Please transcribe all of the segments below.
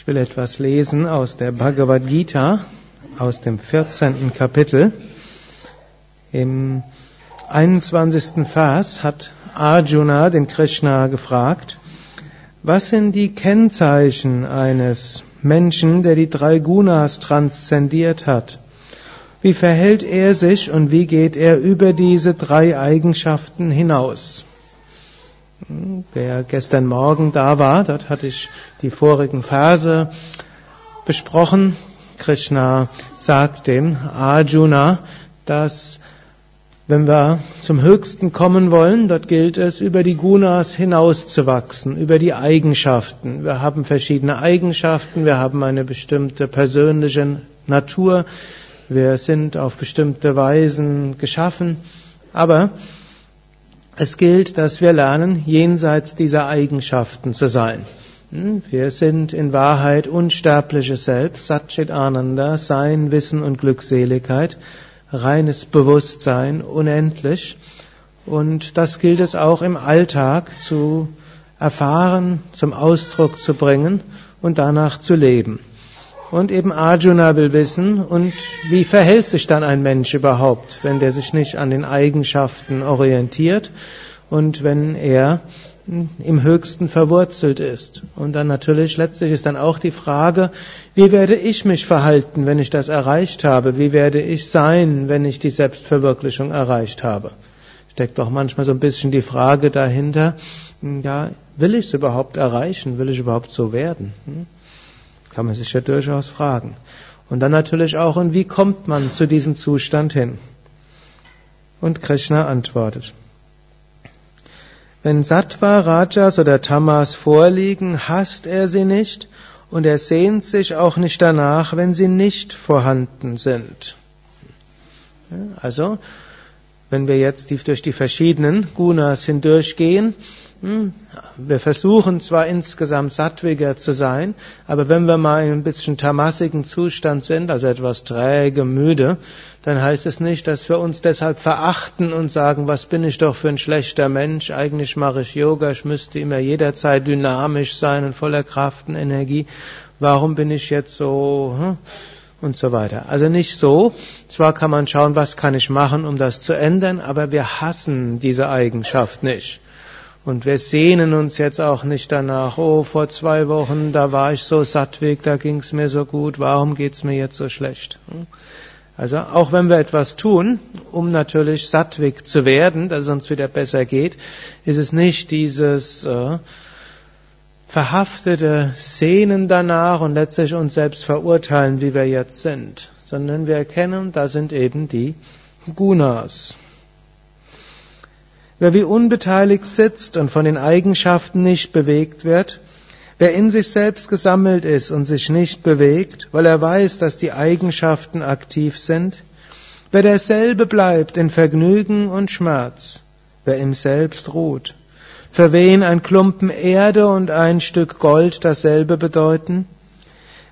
Ich will etwas lesen aus der Bhagavad Gita, aus dem 14. Kapitel. Im 21. Vers hat Arjuna den Krishna gefragt, was sind die Kennzeichen eines Menschen, der die drei Gunas transzendiert hat? Wie verhält er sich und wie geht er über diese drei Eigenschaften hinaus? Wer gestern Morgen da war, dort hatte ich die vorigen Verse besprochen. Krishna sagt dem Arjuna, dass wenn wir zum Höchsten kommen wollen, dort gilt es, über die Gunas hinauszuwachsen, über die Eigenschaften. Wir haben verschiedene Eigenschaften, wir haben eine bestimmte persönliche Natur, wir sind auf bestimmte Weisen geschaffen, aber es gilt, dass wir lernen, jenseits dieser Eigenschaften zu sein. Hm, wir sind in Wahrheit unsterbliches Selbst, Satchit Ananda, Sein, Wissen und Glückseligkeit, reines Bewusstsein, unendlich. Und das gilt es auch im Alltag zu erfahren, zum Ausdruck zu bringen und danach zu leben. Und eben Arjuna will wissen, und wie verhält sich dann ein Mensch überhaupt, wenn der sich nicht an den Eigenschaften orientiert und wenn er im Höchsten verwurzelt ist. Und dann natürlich letztlich ist dann auch die Frage, wie werde ich mich verhalten, wenn ich das erreicht habe? Wie werde ich sein, wenn ich die Selbstverwirklichung erreicht habe? Steckt doch manchmal so ein bisschen die Frage dahinter, ja, will ich es überhaupt erreichen? Will ich überhaupt so werden? Hm? Kann man sich ja durchaus fragen. Und dann natürlich auch, und wie kommt man zu diesem Zustand hin? Und Krishna antwortet. Wenn Sattva, Rajas oder Tamas vorliegen, hasst er sie nicht und er sehnt sich auch nicht danach, wenn sie nicht vorhanden sind. Also, wenn wir jetzt durch die verschiedenen Gunas hindurchgehen, wir versuchen zwar insgesamt sattwiger zu sein, aber wenn wir mal in ein bisschen tamassigen Zustand sind, also etwas träge, müde, dann heißt es nicht, dass wir uns deshalb verachten und sagen, was bin ich doch für ein schlechter Mensch, eigentlich mache ich Yoga, ich müsste immer jederzeit dynamisch sein und voller Kraft und Energie, warum bin ich jetzt so hm? und so weiter. Also nicht so, zwar kann man schauen, was kann ich machen, um das zu ändern, aber wir hassen diese Eigenschaft nicht. Und wir sehnen uns jetzt auch nicht danach, oh, vor zwei Wochen, da war ich so sattweg, da ging es mir so gut, warum geht's mir jetzt so schlecht? Also auch wenn wir etwas tun, um natürlich sattweg zu werden, dass es uns wieder besser geht, ist es nicht dieses äh, verhaftete Sehnen danach und letztlich uns selbst verurteilen, wie wir jetzt sind, sondern wir erkennen, da sind eben die Gunas. Wer wie unbeteiligt sitzt und von den Eigenschaften nicht bewegt wird, wer in sich selbst gesammelt ist und sich nicht bewegt, weil er weiß, dass die Eigenschaften aktiv sind, wer derselbe bleibt in Vergnügen und Schmerz, wer im Selbst ruht, für wen ein Klumpen Erde und ein Stück Gold dasselbe bedeuten,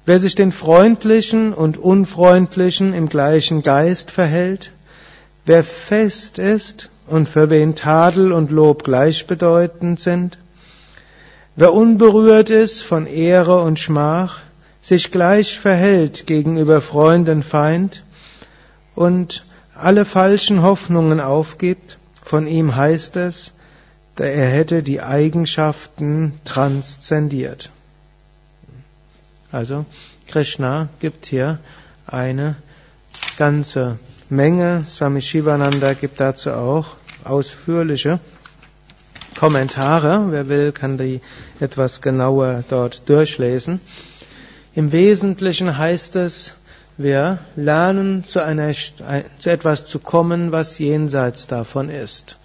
wer sich den Freundlichen und Unfreundlichen im gleichen Geist verhält, wer fest ist und für wen Tadel und Lob gleichbedeutend sind? Wer unberührt ist von Ehre und Schmach, sich gleich verhält gegenüber Freund und Feind und alle falschen Hoffnungen aufgibt, von ihm heißt es, er hätte die Eigenschaften transzendiert. Also Krishna gibt hier eine ganze Menge. Swami Shivananda gibt dazu auch ausführliche Kommentare. Wer will, kann die etwas genauer dort durchlesen. Im Wesentlichen heißt es, wir lernen zu, einer, zu etwas zu kommen, was jenseits davon ist.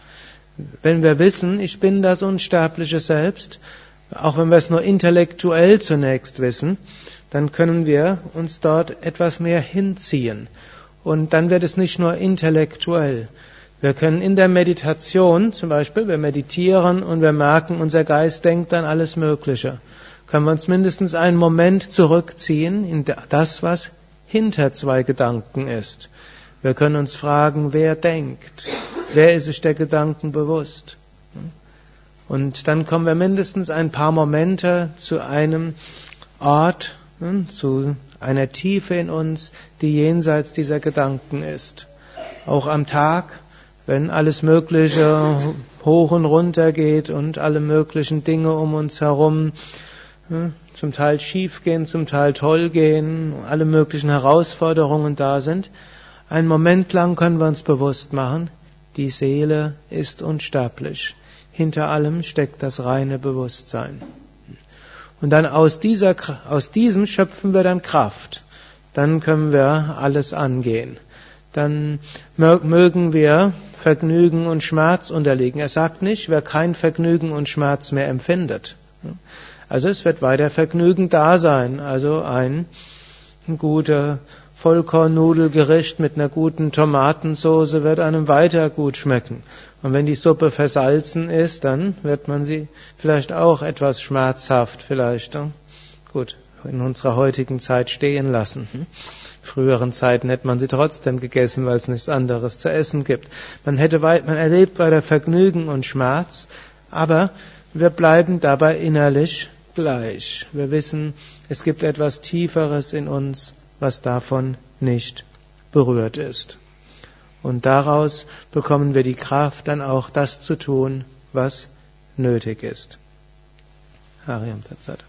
Wenn wir wissen, ich bin das unsterbliche Selbst, auch wenn wir es nur intellektuell zunächst wissen, dann können wir uns dort etwas mehr hinziehen. Und dann wird es nicht nur intellektuell. Wir können in der Meditation, zum Beispiel, wir meditieren und wir merken, unser Geist denkt an alles Mögliche. Können wir uns mindestens einen Moment zurückziehen in das, was hinter zwei Gedanken ist. Wir können uns fragen, wer denkt? Wer ist sich der Gedanken bewusst? Und dann kommen wir mindestens ein paar Momente zu einem Ort hm, zu einer Tiefe in uns, die jenseits dieser Gedanken ist. Auch am Tag, wenn alles Mögliche hoch und runter geht und alle möglichen Dinge um uns herum hm, zum Teil schief gehen, zum Teil toll gehen, alle möglichen Herausforderungen da sind, einen Moment lang können wir uns bewusst machen, die Seele ist unsterblich. Hinter allem steckt das reine Bewusstsein. Und dann aus, dieser, aus diesem schöpfen wir dann Kraft. Dann können wir alles angehen. Dann mögen wir Vergnügen und Schmerz unterliegen. Er sagt nicht, wer kein Vergnügen und Schmerz mehr empfindet. Also es wird weiter Vergnügen da sein. Also ein guter Vollkornnudelgericht mit einer guten Tomatensauce wird einem weiter gut schmecken. Und wenn die Suppe versalzen ist, dann wird man sie vielleicht auch etwas schmerzhaft vielleicht, hm? gut, in unserer heutigen Zeit stehen lassen. Hm? Früheren Zeiten hätte man sie trotzdem gegessen, weil es nichts anderes zu essen gibt. Man hätte, man erlebt weiter Vergnügen und Schmerz, aber wir bleiben dabei innerlich gleich. Wir wissen, es gibt etwas Tieferes in uns, was davon nicht berührt ist. Und daraus bekommen wir die Kraft, dann auch das zu tun, was nötig ist. Hariam Tatsat.